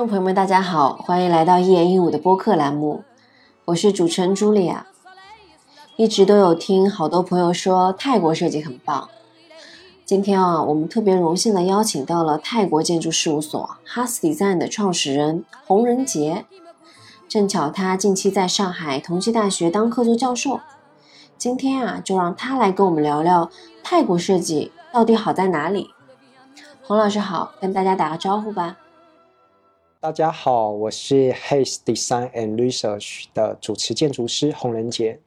观众朋友们，大家好，欢迎来到一言一舞的播客栏目，我是主持人茱莉亚。一直都有听好多朋友说泰国设计很棒，今天啊，我们特别荣幸的邀请到了泰国建筑事务所 Has Design 的创始人洪仁杰，正巧他近期在上海同济大学当客座教授，今天啊，就让他来跟我们聊聊泰国设计到底好在哪里。洪老师好，跟大家打个招呼吧。大家好，我是 Hays Design and Research 的主持建筑师洪仁杰。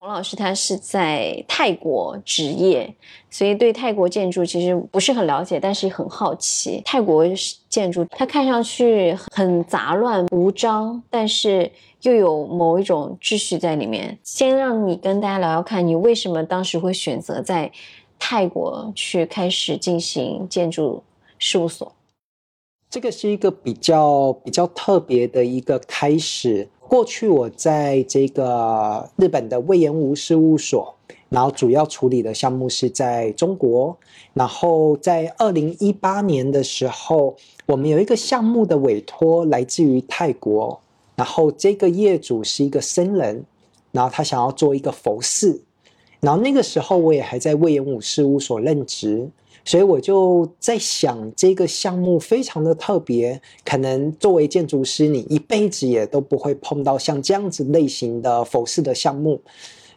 洪老师他是在泰国职业，所以对泰国建筑其实不是很了解，但是很好奇。泰国建筑它看上去很杂乱无章，但是又有某一种秩序在里面。先让你跟大家聊聊看，你为什么当时会选择在泰国去开始进行建筑事务所？这个是一个比较比较特别的一个开始。过去我在这个日本的魏延吴事务所，然后主要处理的项目是在中国。然后在二零一八年的时候，我们有一个项目的委托来自于泰国，然后这个业主是一个僧人，然后他想要做一个佛寺。然后那个时候我也还在魏延武事务所任职。所以我就在想，这个项目非常的特别，可能作为建筑师，你一辈子也都不会碰到像这样子类型的佛寺的项目。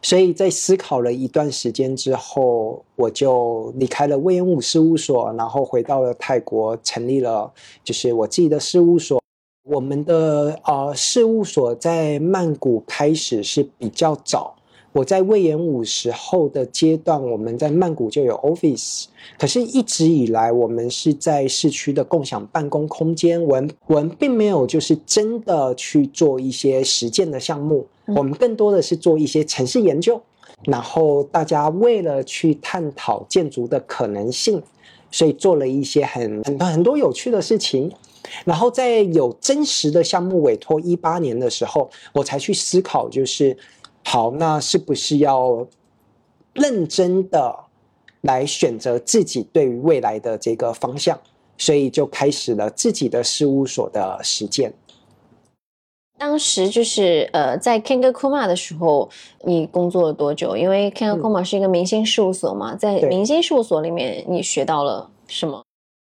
所以在思考了一段时间之后，我就离开了魏延武事务所，然后回到了泰国，成立了就是我自己的事务所。我们的呃事务所在曼谷开始是比较早。我在魏延武时候的阶段，我们在曼谷就有 office，可是一直以来我们是在市区的共享办公空间，我们我们并没有就是真的去做一些实践的项目，我们更多的是做一些城市研究，然后大家为了去探讨建筑的可能性，所以做了一些很很很多有趣的事情，然后在有真实的项目委托一八年的时候，我才去思考就是。好，那是不是要认真的来选择自己对于未来的这个方向？所以就开始了自己的事务所的实践。当时就是呃，在 Kanga Kuma 的时候，你工作了多久？因为 Kanga Kuma 是一个明星事务所嘛，在明星事务所里面，你学到了什么？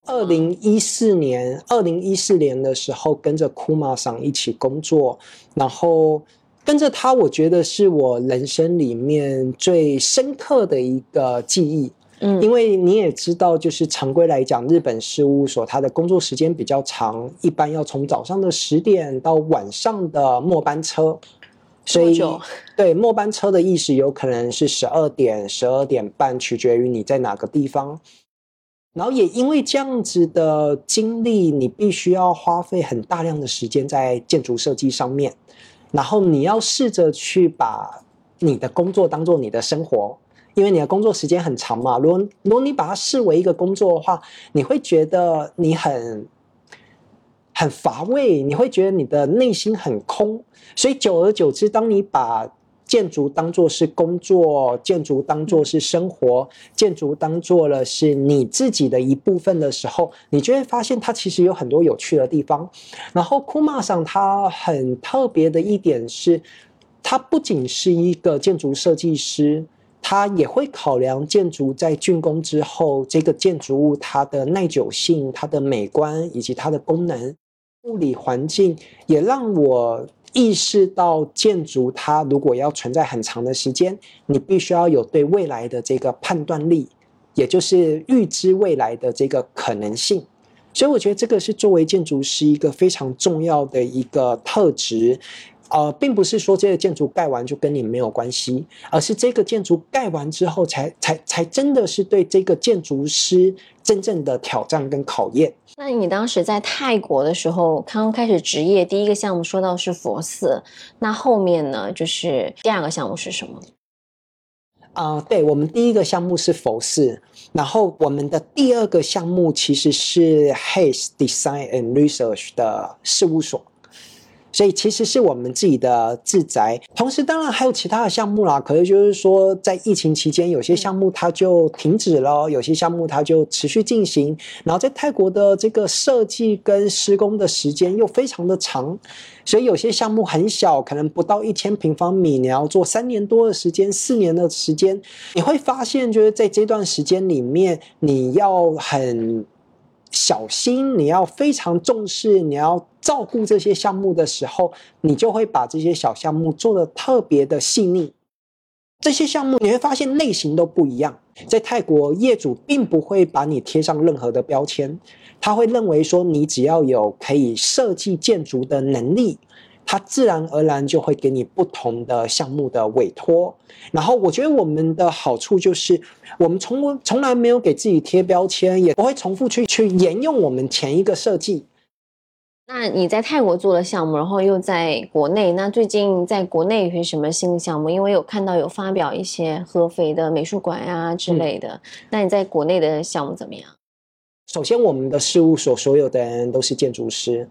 二零一四年，二零一四年的时候，跟着 Kuma 上一起工作，然后。跟着他，我觉得是我人生里面最深刻的一个记忆。嗯，因为你也知道，就是常规来讲，日本事务所它的工作时间比较长，一般要从早上的十点到晚上的末班车。所以，对末班车的意思有可能是十二点、十二点半，取决于你在哪个地方。然后也因为这样子的经历，你必须要花费很大量的时间在建筑设计上面。然后你要试着去把你的工作当做你的生活，因为你的工作时间很长嘛。如果如果你把它视为一个工作的话，你会觉得你很很乏味，你会觉得你的内心很空。所以久而久之，当你把建筑当做是工作，建筑当做是生活，建筑当做了是你自己的一部分的时候，你就会发现它其实有很多有趣的地方。然后库马上它很特别的一点是，它不仅是一个建筑设计师，他也会考量建筑在竣工之后，这个建筑物它的耐久性、它的美观以及它的功能、物理环境，也让我。意识到建筑它如果要存在很长的时间，你必须要有对未来的这个判断力，也就是预知未来的这个可能性。所以我觉得这个是作为建筑师一个非常重要的一个特质。呃，并不是说这个建筑盖完就跟你没有关系，而是这个建筑盖完之后，才才才真的是对这个建筑师真正的挑战跟考验。那你当时在泰国的时候，刚刚开始职业，第一个项目说到是佛寺，那后面呢，就是第二个项目是什么？啊，对我们第一个项目是佛寺，然后我们的第二个项目其实是 Hays Design and Research 的事务所。所以其实是我们自己的自宅，同时当然还有其他的项目啦。可是就是说，在疫情期间，有些项目它就停止了，有些项目它就持续进行。然后在泰国的这个设计跟施工的时间又非常的长，所以有些项目很小，可能不到一千平方米，你要做三年多的时间、四年的时间，你会发现就是在这段时间里面，你要很。小心，你要非常重视，你要照顾这些项目的时候，你就会把这些小项目做的特别的细腻。这些项目你会发现类型都不一样。在泰国，业主并不会把你贴上任何的标签，他会认为说你只要有可以设计建筑的能力。它自然而然就会给你不同的项目的委托，然后我觉得我们的好处就是，我们从从来没有给自己贴标签，也不会重复去去沿用我们前一个设计。那你在泰国做的项目，然后又在国内，那最近在国内有些什么新的项目？因为有看到有发表一些合肥的美术馆啊之类的。那你在国内的项目怎么样？首先，我们的事务所所有的人都是建筑师。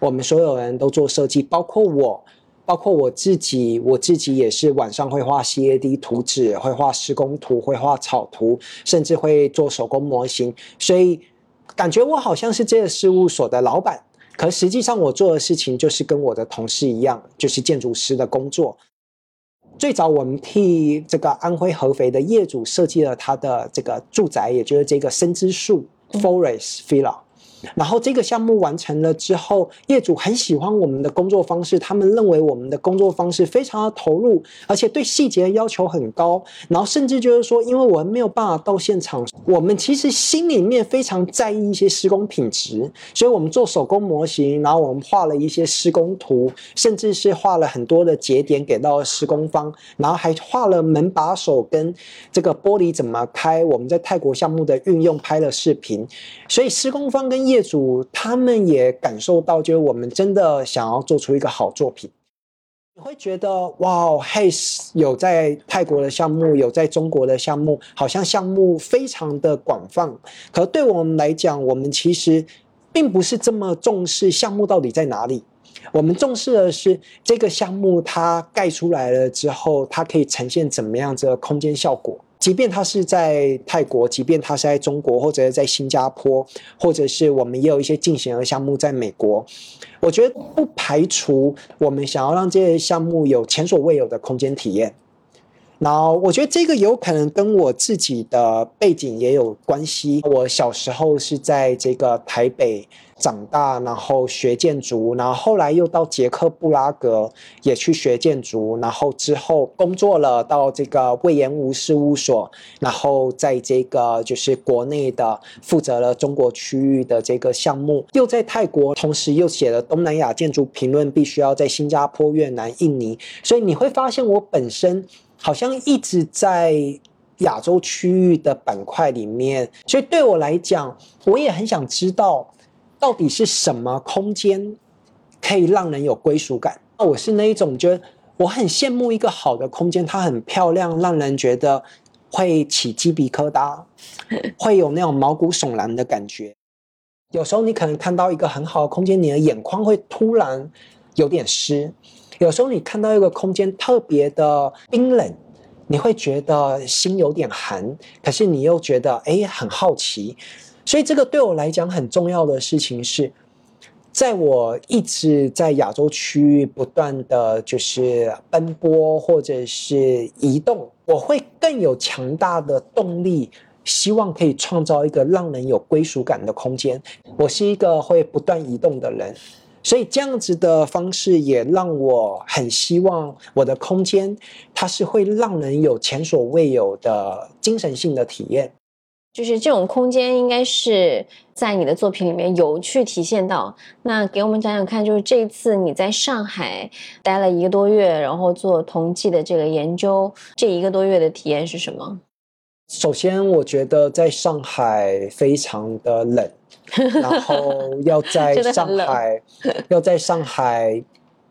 我们所有人都做设计，包括我，包括我自己，我自己也是晚上会画 CAD 图纸，会画施工图，会画草图，甚至会做手工模型。所以感觉我好像是这个事务所的老板，可实际上我做的事情就是跟我的同事一样，就是建筑师的工作。最早我们替这个安徽合肥的业主设计了他的这个住宅，也就是这个生之树 Forest Villa。然后这个项目完成了之后，业主很喜欢我们的工作方式，他们认为我们的工作方式非常的投入，而且对细节要求很高。然后甚至就是说，因为我们没有办法到现场，我们其实心里面非常在意一些施工品质，所以我们做手工模型，然后我们画了一些施工图，甚至是画了很多的节点给到施工方，然后还画了门把手跟这个玻璃怎么开，我们在泰国项目的运用拍了视频，所以施工方跟业业主他们也感受到，就是我们真的想要做出一个好作品。你会觉得哇，Hays 有在泰国的项目，有在中国的项目，好像项目非常的广泛。可对我们来讲，我们其实并不是这么重视项目到底在哪里。我们重视的是这个项目它盖出来了之后，它可以呈现怎么样子的空间效果。即便他是在泰国，即便他是在中国，或者是在新加坡，或者是我们也有一些进行的项目在美国，我觉得不排除我们想要让这些项目有前所未有的空间体验。然后我觉得这个有可能跟我自己的背景也有关系。我小时候是在这个台北长大，然后学建筑，然后后来又到捷克布拉格也去学建筑，然后之后工作了到这个魏延吴事务所，然后在这个就是国内的负责了中国区域的这个项目，又在泰国，同时又写了东南亚建筑评论，必须要在新加坡、越南、印尼，所以你会发现我本身。好像一直在亚洲区域的板块里面，所以对我来讲，我也很想知道，到底是什么空间可以让人有归属感。那我是那一种，觉得我很羡慕一个好的空间，它很漂亮，让人觉得会起鸡皮疙瘩，会有那种毛骨悚然的感觉。有时候你可能看到一个很好的空间，你的眼眶会突然有点湿。有时候你看到一个空间特别的冰冷，你会觉得心有点寒，可是你又觉得哎很好奇，所以这个对我来讲很重要的事情是，在我一直在亚洲区域不断的就是奔波或者是移动，我会更有强大的动力，希望可以创造一个让人有归属感的空间。我是一个会不断移动的人。所以这样子的方式也让我很希望我的空间，它是会让人有前所未有的精神性的体验。就是这种空间应该是在你的作品里面有去体现到。那给我们讲讲看，就是这一次你在上海待了一个多月，然后做同济的这个研究，这一个多月的体验是什么？首先，我觉得在上海非常的冷。然后要在 上海，要在上海，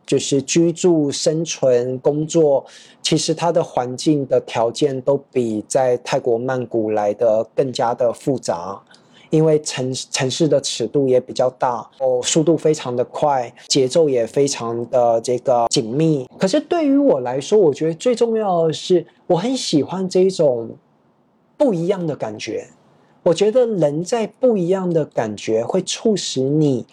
就是居住、生存、工作，其实它的环境的条件都比在泰国曼谷来的更加的复杂。因为城城市的尺度也比较大，哦，速度非常的快，节奏也非常的这个紧密。可是对于我来说，我觉得最重要的是，我很喜欢这种不一样的感觉。我觉得人在不一样的感觉会促使你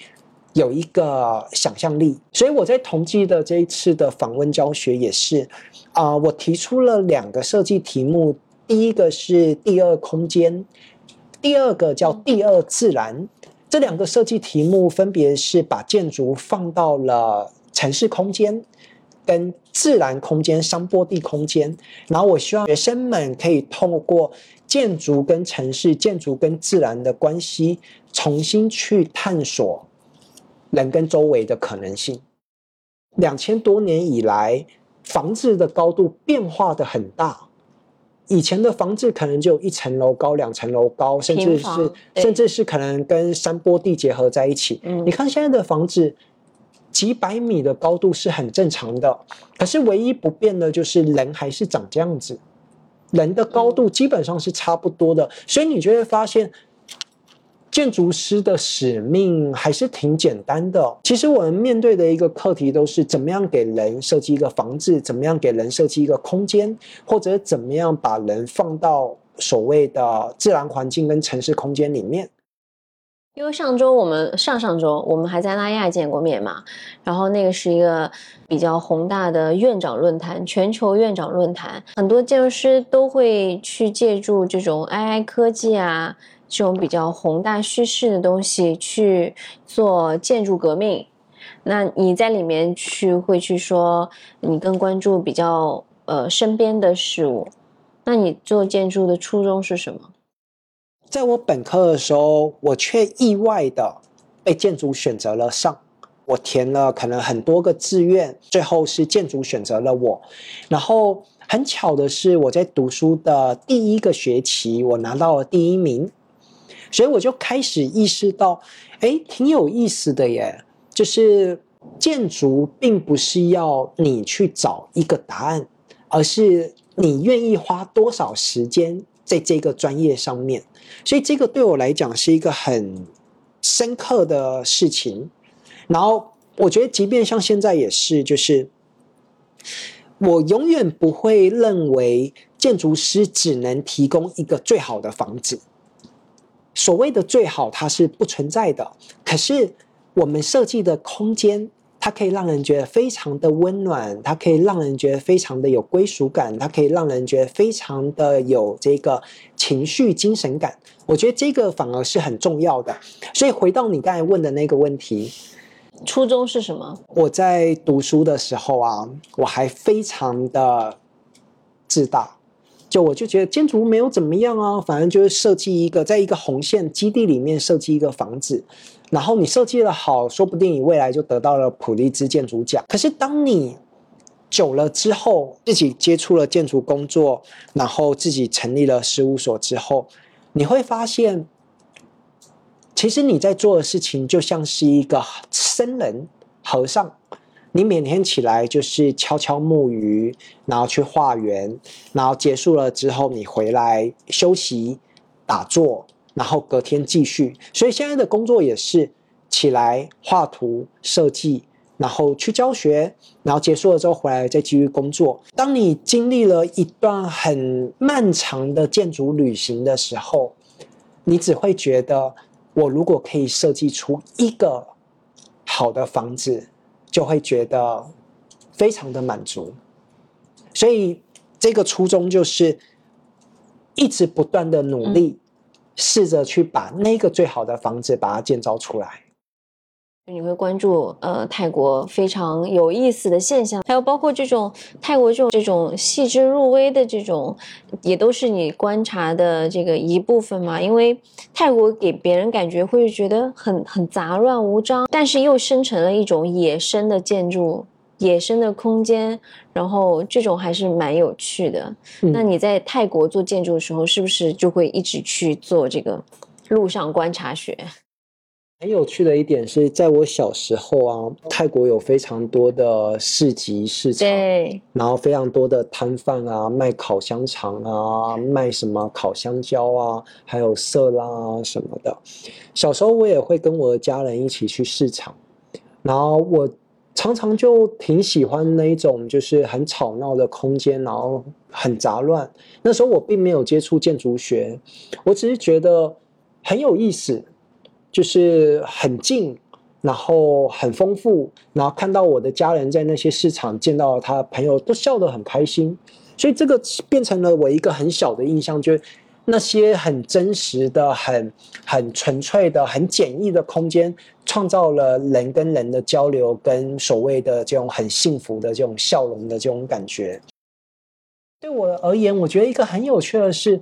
有一个想象力。所以我在同济的这一次的访问教学也是，啊，我提出了两个设计题目。第一个是第二空间，第二个叫第二自然。这两个设计题目分别是把建筑放到了城市空间跟自然空间、山坡地空间。然后我希望学生们可以透过建筑跟城市、建筑跟自然的关系，重新去探索人跟周围的可能性。两千多年以来，房子的高度变化的很大。以前的房子可能就一层楼高、两层楼高，甚至是甚至是可能跟山坡地结合在一起。你看现在的房子，几百米的高度是很正常的。可是唯一不变的就是人还是长这样子，人的高度基本上是差不多的。所以你就会发现。建筑师的使命还是挺简单的。其实我们面对的一个课题都是怎么样给人设计一个房子，怎么样给人设计一个空间，或者怎么样把人放到所谓的自然环境跟城市空间里面。因为上周我们上上周我们还在拉亚见过面嘛，然后那个是一个比较宏大的院长论坛，全球院长论坛，很多建筑师都会去借助这种 AI 科技啊。这种比较宏大叙事的东西去做建筑革命，那你在里面去会去说你更关注比较呃身边的事物，那你做建筑的初衷是什么？在我本科的时候，我却意外的被建筑选择了上，我填了可能很多个志愿，最后是建筑选择了我，然后很巧的是我在读书的第一个学期，我拿到了第一名。所以我就开始意识到，哎，挺有意思的耶。就是建筑并不是要你去找一个答案，而是你愿意花多少时间在这个专业上面。所以这个对我来讲是一个很深刻的事情。然后我觉得，即便像现在也是，就是我永远不会认为建筑师只能提供一个最好的房子。所谓的最好，它是不存在的。可是我们设计的空间，它可以让人觉得非常的温暖，它可以让人觉得非常的有归属感，它可以让人觉得非常的有这个情绪精神感。我觉得这个反而是很重要的。所以回到你刚才问的那个问题，初衷是什么？我在读书的时候啊，我还非常的自大。就我就觉得建筑没有怎么样啊，反正就是设计一个，在一个红线基地里面设计一个房子，然后你设计的好，说不定你未来就得到了普利兹建筑奖。可是当你久了之后，自己接触了建筑工作，然后自己成立了事务所之后，你会发现，其实你在做的事情就像是一个僧人、和尚。你每天起来就是敲敲木鱼，然后去画圆，然后结束了之后你回来休息、打坐，然后隔天继续。所以现在的工作也是起来画图、设计，然后去教学，然后结束了之后回来再继续工作。当你经历了一段很漫长的建筑旅行的时候，你只会觉得，我如果可以设计出一个好的房子。就会觉得非常的满足，所以这个初衷就是一直不断的努力，试着去把那个最好的房子把它建造出来。你会关注呃泰国非常有意思的现象，还有包括这种泰国这种这种细致入微的这种，也都是你观察的这个一部分嘛？因为泰国给别人感觉会觉得很很杂乱无章，但是又生成了一种野生的建筑、野生的空间，然后这种还是蛮有趣的。那你在泰国做建筑的时候，是不是就会一直去做这个路上观察学？很有趣的一点是，在我小时候啊，泰国有非常多的市集市场，对，然后非常多的摊贩啊，卖烤香肠啊，卖什么烤香蕉啊，还有色拉啊什么的。小时候我也会跟我的家人一起去市场，然后我常常就挺喜欢那一种就是很吵闹的空间，然后很杂乱。那时候我并没有接触建筑学，我只是觉得很有意思。就是很近，然后很丰富，然后看到我的家人在那些市场见到他朋友都笑得很开心，所以这个变成了我一个很小的印象，就是那些很真实的、很很纯粹的、很简易的空间，创造了人跟人的交流，跟所谓的这种很幸福的这种笑容的这种感觉。对我而言，我觉得一个很有趣的是。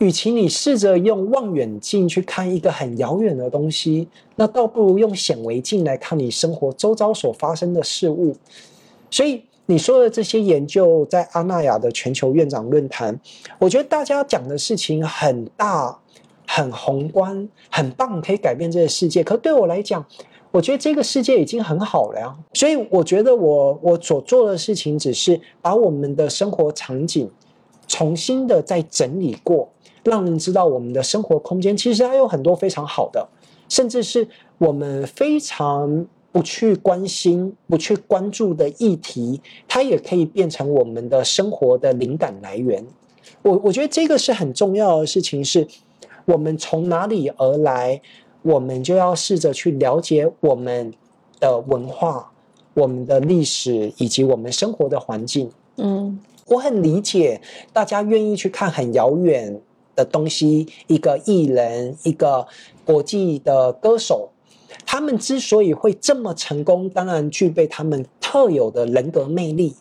与其你试着用望远镜去看一个很遥远的东西，那倒不如用显微镜来看你生活周遭所发生的事物。所以你说的这些研究，在阿那亚的全球院长论坛，我觉得大家讲的事情很大、很宏观、很棒，可以改变这个世界。可对我来讲，我觉得这个世界已经很好了呀。所以我觉得我我所做的事情，只是把我们的生活场景重新的再整理过。让人知道我们的生活空间其实还有很多非常好的，甚至是我们非常不去关心、不去关注的议题，它也可以变成我们的生活的灵感来源。我我觉得这个是很重要的事情，是我们从哪里而来，我们就要试着去了解我们的文化、我们的历史以及我们生活的环境。嗯，我很理解大家愿意去看很遥远。的东西，一个艺人，一个国际的歌手，他们之所以会这么成功，当然具备他们特有的人格魅力，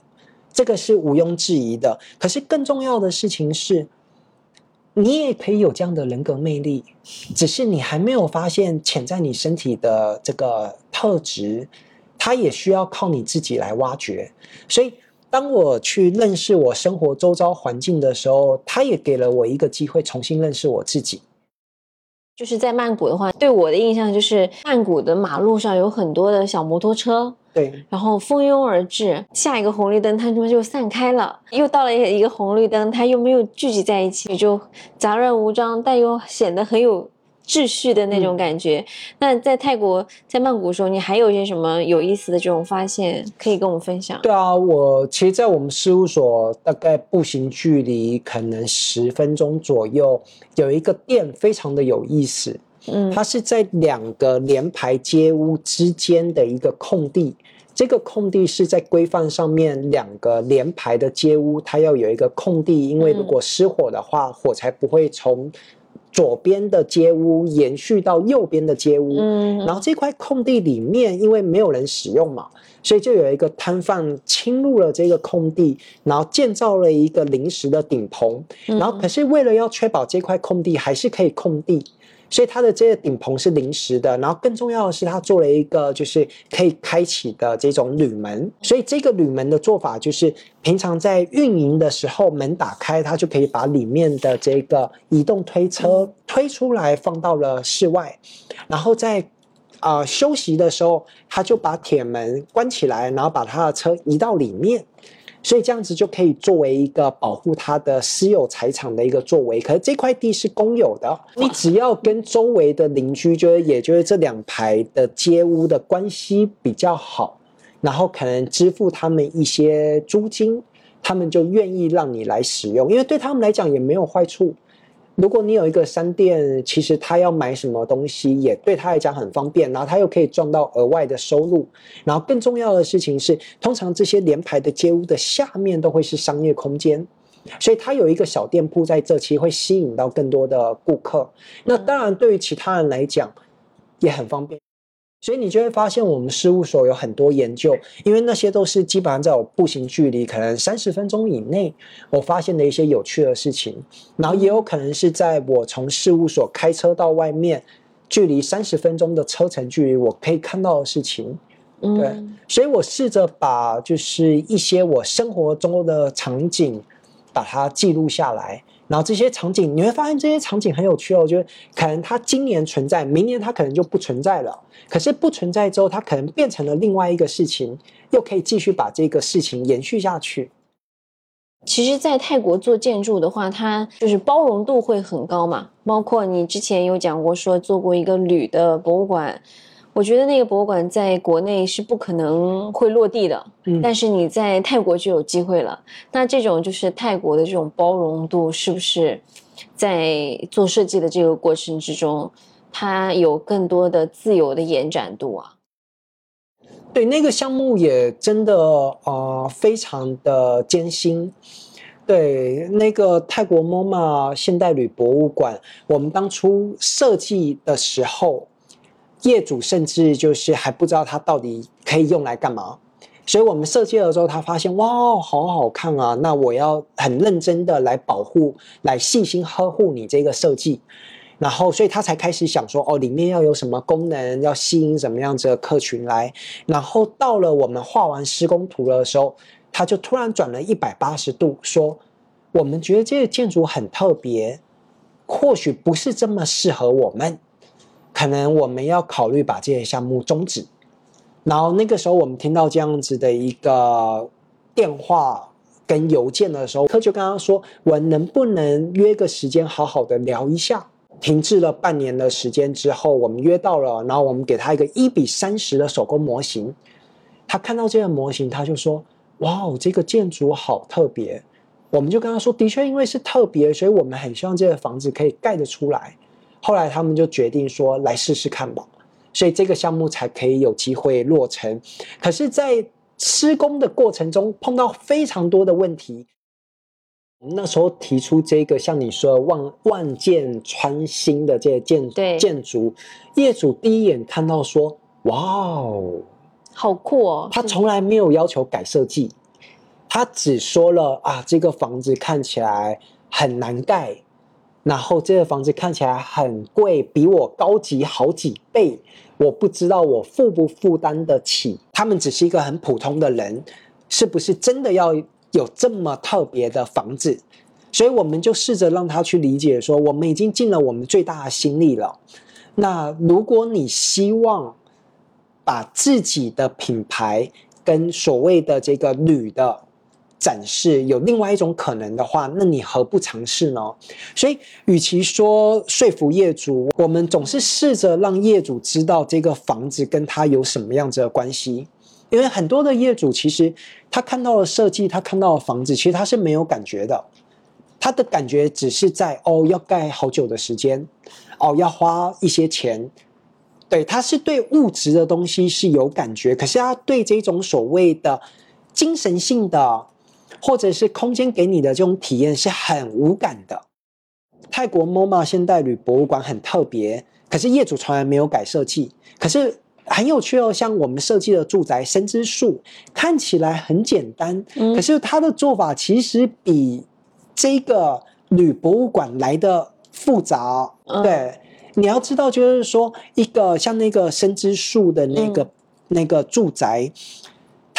这个是毋庸置疑的。可是更重要的事情是，你也可以有这样的人格魅力，只是你还没有发现潜在你身体的这个特质，它也需要靠你自己来挖掘。所以。当我去认识我生活周遭环境的时候，他也给了我一个机会，重新认识我自己。就是在曼谷的话，对我的印象就是曼谷的马路上有很多的小摩托车，对，然后蜂拥而至，下一个红绿灯它们就散开了，又到了一个红绿灯，它又没有聚集在一起，就杂乱无章，但又显得很有。秩序的那种感觉。那在泰国，在曼谷的时候，你还有一些什么有意思的这种发现可以跟我们分享？对啊，我其实，在我们事务所大概步行距离可能十分钟左右，有一个店非常的有意思。嗯，它是在两个连排街屋之间的一个空地。这个空地是在规范上面，两个连排的街屋，它要有一个空地，因为如果失火的话，火柴不会从。左边的街屋延续到右边的街屋，嗯，然后这块空地里面，因为没有人使用嘛，所以就有一个摊贩侵入了这个空地，然后建造了一个临时的顶棚，然后可是为了要确保这块空地还是可以空地。所以它的这个顶棚是临时的，然后更重要的是，它做了一个就是可以开启的这种铝门。所以这个铝门的做法就是，平常在运营的时候，门打开，它就可以把里面的这个移动推车推出来，放到了室外。然后在啊休息的时候，他就把铁门关起来，然后把他的车移到里面。所以这样子就可以作为一个保护他的私有财产的一个作为，可是这块地是公有的，你只要跟周围的邻居，就是也就是这两排的街屋的关系比较好，然后可能支付他们一些租金，他们就愿意让你来使用，因为对他们来讲也没有坏处。如果你有一个商店，其实他要买什么东西也对他来讲很方便，然后他又可以赚到额外的收入。然后更重要的事情是，通常这些连排的街屋的下面都会是商业空间，所以他有一个小店铺在这，其实会吸引到更多的顾客。那当然，对于其他人来讲也很方便。所以你就会发现，我们事务所有很多研究，因为那些都是基本上在我步行距离，可能三十分钟以内，我发现的一些有趣的事情。然后也有可能是在我从事务所开车到外面，距离三十分钟的车程距离，我可以看到的事情。对，所以我试着把就是一些我生活中的场景，把它记录下来。然后这些场景你会发现这些场景很有趣哦，就是可能它今年存在，明年它可能就不存在了。可是不存在之后，它可能变成了另外一个事情，又可以继续把这个事情延续下去。其实，在泰国做建筑的话，它就是包容度会很高嘛。包括你之前有讲过，说做过一个铝的博物馆，我觉得那个博物馆在国内是不可能会落地的。嗯，但是你在泰国就有机会了。那这种就是泰国的这种包容度，是不是在做设计的这个过程之中，它有更多的自由的延展度啊？对那个项目也真的呃非常的艰辛。对那个泰国 MOMA 现代旅博物馆，我们当初设计的时候，业主甚至就是还不知道它到底可以用来干嘛。所以我们设计了之后，他发现哇，好好看啊！那我要很认真的来保护，来细心呵护你这个设计。然后，所以他才开始想说，哦，里面要有什么功能，要吸引什么样子的客群来。然后到了我们画完施工图的时候，他就突然转了一百八十度，说，我们觉得这个建筑很特别，或许不是这么适合我们，可能我们要考虑把这些项目终止。然后那个时候，我们听到这样子的一个电话跟邮件的时候，他就跟他说，我能不能约个时间，好好的聊一下？停滞了半年的时间之后，我们约到了，然后我们给他一个一比三十的手工模型。他看到这个模型，他就说：“哇哦，这个建筑好特别。”我们就跟他说：“的确，因为是特别，所以我们很希望这个房子可以盖得出来。”后来他们就决定说：“来试试看吧。”所以这个项目才可以有机会落成。可是，在施工的过程中碰到非常多的问题。那时候提出这个，像你说万万箭穿心的这些建建筑，业主第一眼看到说：“哇哦，好酷哦！”他从来没有要求改设计，他只说了啊，这个房子看起来很难盖，然后这个房子看起来很贵，比我高级好几倍，我不知道我负不负担得起。他们只是一个很普通的人，是不是真的要？有这么特别的房子，所以我们就试着让他去理解，说我们已经尽了我们最大的心力了。那如果你希望把自己的品牌跟所谓的这个铝的展示有另外一种可能的话，那你何不尝试呢？所以，与其说说服业主，我们总是试着让业主知道这个房子跟他有什么样子的关系。因为很多的业主其实他看到了设计，他看到了房子，其实他是没有感觉的。他的感觉只是在哦，要盖好久的时间，哦，要花一些钱。对，他是对物质的东西是有感觉，可是他对这种所谓的精神性的，或者是空间给你的这种体验是很无感的。泰国 MOMA 现代旅博物馆很特别，可是业主从来没有改设计，可是。很有趣哦，像我们设计的住宅生之树，看起来很简单，可是它的做法其实比这个旅博物馆来的复杂。对，你要知道，就是说一个像那个生之树的那个那个住宅，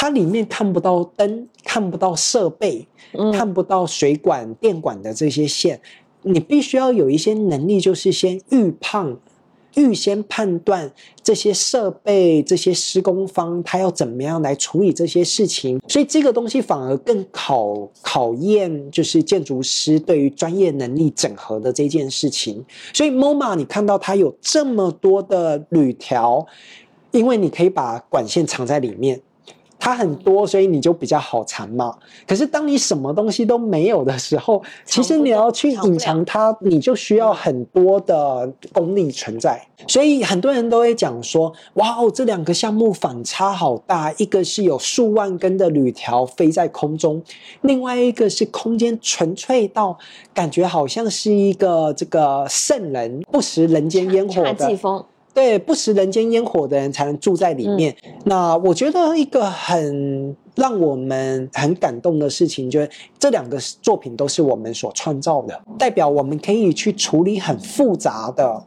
它里面看不到灯，看不到设备，看不到水管、电管的这些线，你必须要有一些能力，就是先预判。预先判断这些设备、这些施工方他要怎么样来处理这些事情，所以这个东西反而更考考验就是建筑师对于专业能力整合的这件事情。所以 MOMA 你看到它有这么多的铝条，因为你可以把管线藏在里面。它很多，所以你就比较好藏嘛。可是当你什么东西都没有的时候，其实你要去隐藏它，你就需要很多的功力存在。所以很多人都会讲说：“哇哦，这两个项目反差好大，一个是有数万根的铝条飞在空中，另外一个是空间纯粹到感觉好像是一个这个圣人不食人间烟火的。”对，不食人间烟火的人才能住在里面。那我觉得一个很让我们很感动的事情，就是这两个作品都是我们所创造的，代表我们可以去处理很复杂的，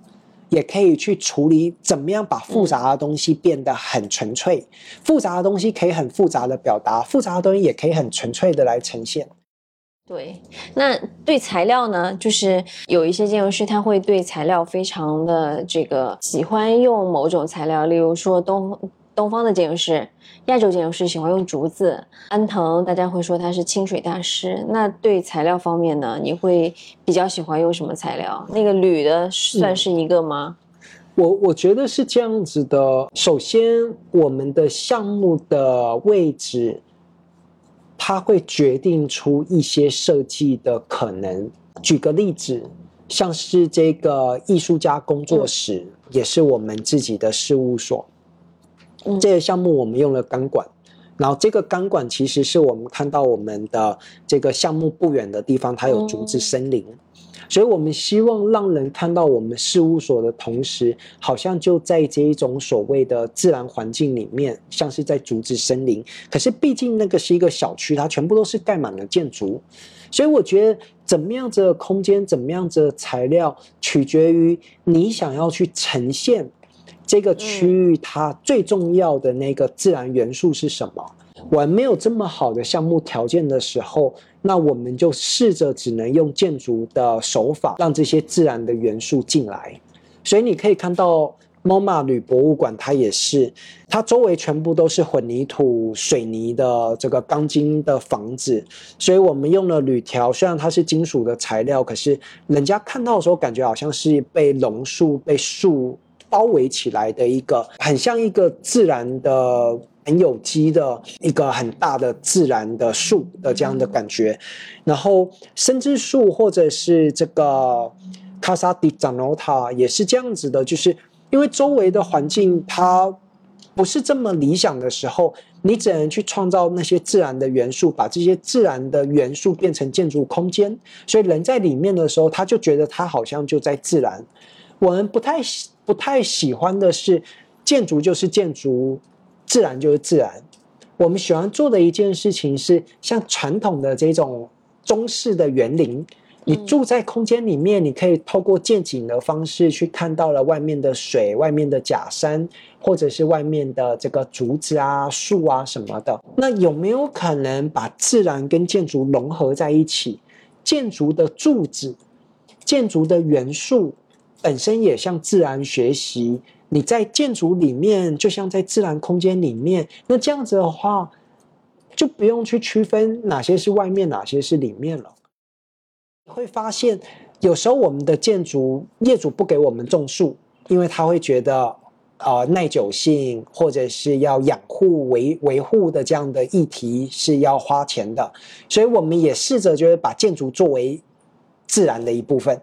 也可以去处理怎么样把复杂的东西变得很纯粹。复杂的东西可以很复杂的表达，复杂的东西也可以很纯粹的来呈现。对，那对材料呢，就是有一些建筑师他会对材料非常的这个喜欢用某种材料，例如说东东方的建筑师、亚洲建筑师喜欢用竹子，安藤大家会说他是清水大师。那对材料方面呢，你会比较喜欢用什么材料？那个铝的算是一个吗？我我觉得是这样子的。首先，我们的项目的位置，它会决定出一些设计的可能。举个例子，像是这个艺术家工作室，也是我们自己的事务所。这个项目我们用了钢管，然后这个钢管其实是我们看到我们的这个项目不远的地方，它有竹子森林。所以，我们希望让人看到我们事务所的同时，好像就在这一种所谓的自然环境里面，像是在竹子森林。可是，毕竟那个是一个小区，它全部都是盖满了建筑。所以，我觉得怎么样子的空间，怎么样子的材料，取决于你想要去呈现这个区域它最重要的那个自然元素是什么。我没有这么好的项目条件的时候，那我们就试着只能用建筑的手法，让这些自然的元素进来。所以你可以看到，MoMA 铝博物馆，它也是，它周围全部都是混凝土、水泥的这个钢筋的房子。所以我们用了铝条，虽然它是金属的材料，可是人家看到的时候，感觉好像是被榕树、被树包围起来的一个，很像一个自然的。很有机的一个很大的自然的树的这样的感觉，然后生枝树或者是这个卡萨迪扎诺塔也是这样子的，就是因为周围的环境它不是这么理想的时候，你只能去创造那些自然的元素，把这些自然的元素变成建筑空间，所以人在里面的时候，他就觉得他好像就在自然。我们不太不太喜欢的是建筑就是建筑。自然就是自然。我们喜欢做的一件事情是，像传统的这种中式的园林，你住在空间里面，你可以透过见景的方式去看到了外面的水、外面的假山，或者是外面的这个竹子啊、树啊什么的。那有没有可能把自然跟建筑融合在一起？建筑的柱子、建筑的元素本身也向自然学习。你在建筑里面，就像在自然空间里面，那这样子的话，就不用去区分哪些是外面，哪些是里面了。会发现，有时候我们的建筑业主不给我们种树，因为他会觉得，呃，耐久性或者是要养护维维护的这样的议题是要花钱的，所以我们也试着就是把建筑作为自然的一部分。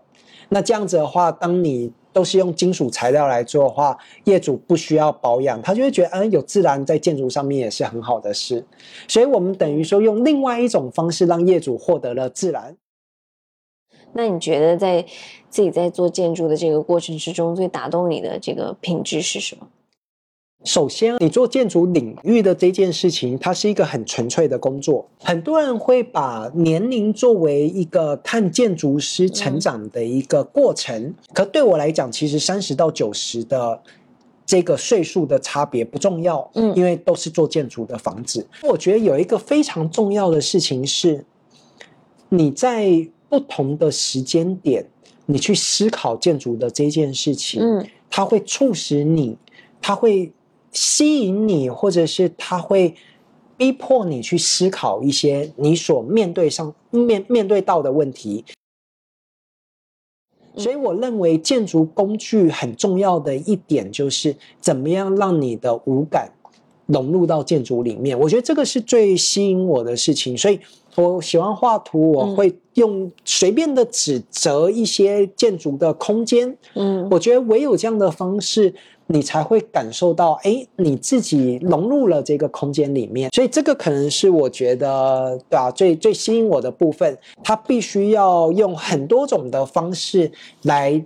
那这样子的话，当你都是用金属材料来做的话，业主不需要保养，他就会觉得，嗯，有自然在建筑上面也是很好的事。所以，我们等于说用另外一种方式让业主获得了自然。那你觉得在自己在做建筑的这个过程之中，最打动你的这个品质是什么？首先，你做建筑领域的这件事情，它是一个很纯粹的工作。很多人会把年龄作为一个看建筑师成长的一个过程，可对我来讲，其实三十到九十的这个岁数的差别不重要，嗯，因为都是做建筑的房子。我觉得有一个非常重要的事情是，你在不同的时间点，你去思考建筑的这件事情，嗯，它会促使你，它会。吸引你，或者是他会逼迫你去思考一些你所面对上面面对到的问题。所以，我认为建筑工具很重要的一点就是怎么样让你的五感融入到建筑里面。我觉得这个是最吸引我的事情。所以我喜欢画图，我会用随便的指责一些建筑的空间。嗯，我觉得唯有这样的方式。你才会感受到，哎，你自己融入了这个空间里面，所以这个可能是我觉得，对吧？最最吸引我的部分，它必须要用很多种的方式来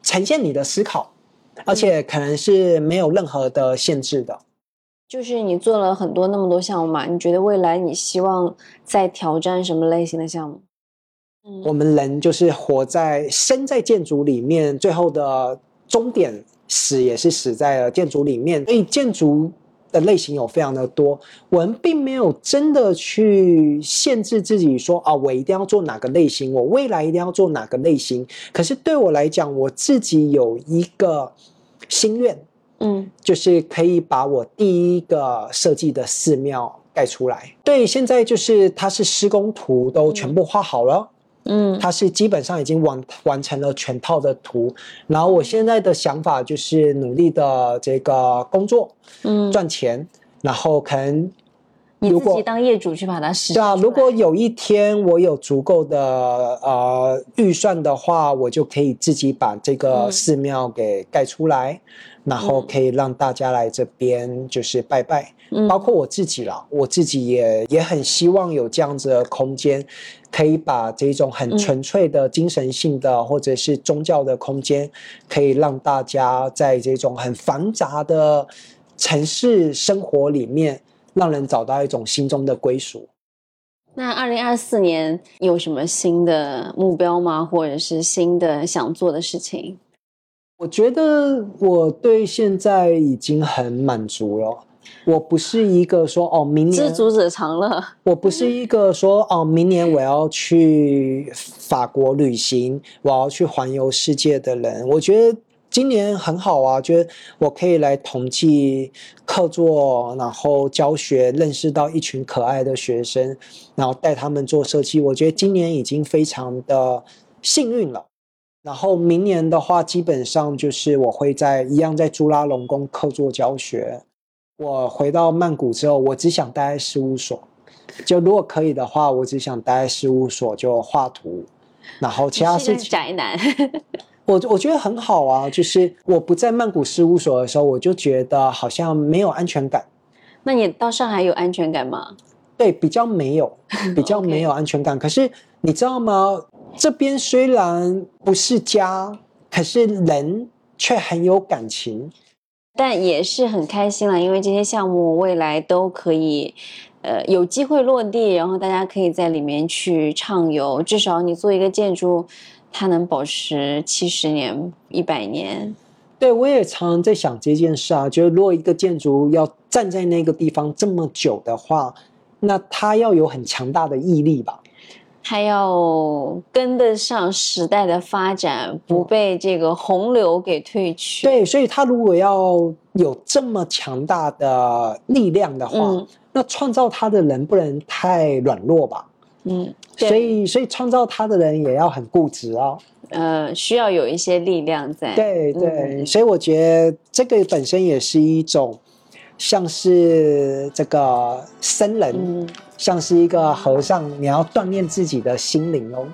呈现你的思考，而且可能是没有任何的限制的。就是你做了很多那么多项目嘛，你觉得未来你希望再挑战什么类型的项目？我们人就是活在生在建筑里面，最后的终点。死也是死在了建筑里面，所以建筑的类型有非常的多，我们并没有真的去限制自己说啊，我一定要做哪个类型，我未来一定要做哪个类型。可是对我来讲，我自己有一个心愿，嗯就是可以把我第一个设计的寺庙盖出来。对，现在就是它是施工图都全部画好了。嗯。它是基本上已经完完成了全套的图，然后我现在的想法就是努力的这个工作嗯，赚钱，然后可能你自己当业主去把它实对啊，如果有一天我有足够的呃预算的话，我就可以自己把这个嗯。寺庙给盖出来，然后可以让大家来这边就是拜拜。嗯包括我自己啦，我自己也也很希望有这样子的空间，可以把这种很嗯纯粹的精神性的、或者是宗教的空间，可以让大家在这种很繁杂的城市生活里面，让人找到一种心中的归属。那二零二四年有什么新的目标吗？或者是新的想做的事情？我觉得我对现在已经很满足了。我不是一个说哦，明年知足者常乐。我不是一个说哦，明年我要去法国旅行，我要去环游世界的人。我觉得今年很好啊，觉得我可以来统计课座，然后教学，认识到一群可爱的学生，然后带他们做设计。我觉得今年已经非常的幸运了。然后明年的话，基本上就是我会在一样在朱拉隆功课座教学。我回到曼谷之后，我只想待在事务所。就如果可以的话，我只想待在事务所就画图，然后其他事情宅男，我我觉得很好啊。就是我不在曼谷事务所的时候，我就觉得好像没有安全感，那你到上海有安全感吗？对，比较没有，比较没有安全感。可是你知道吗？这边虽然不是家，可是人却很有感情。但也是很开心啦，因为这些项目未来都可以，呃，有机会落地，然后大家可以在里面去畅游。至少你做一个建筑，它能保持七十年、一百年。对，我也常常在想这件事啊，就是如果一个建筑要站在那个地方这么久的话，那它要有很强大的毅力吧？它要跟得上时代的发展，不被这个洪流给退去。对，所以他如果要有这么强大的力量的话，嗯那创造他的人不能太软弱吧？嗯，所以，所以创造他的人也要很固执哦。呃，需要有一些力量在。对对，嗯所以我觉得这个本身也是一种，像是这个僧人，嗯，像是一个和尚，你要锻炼自己的心灵哦。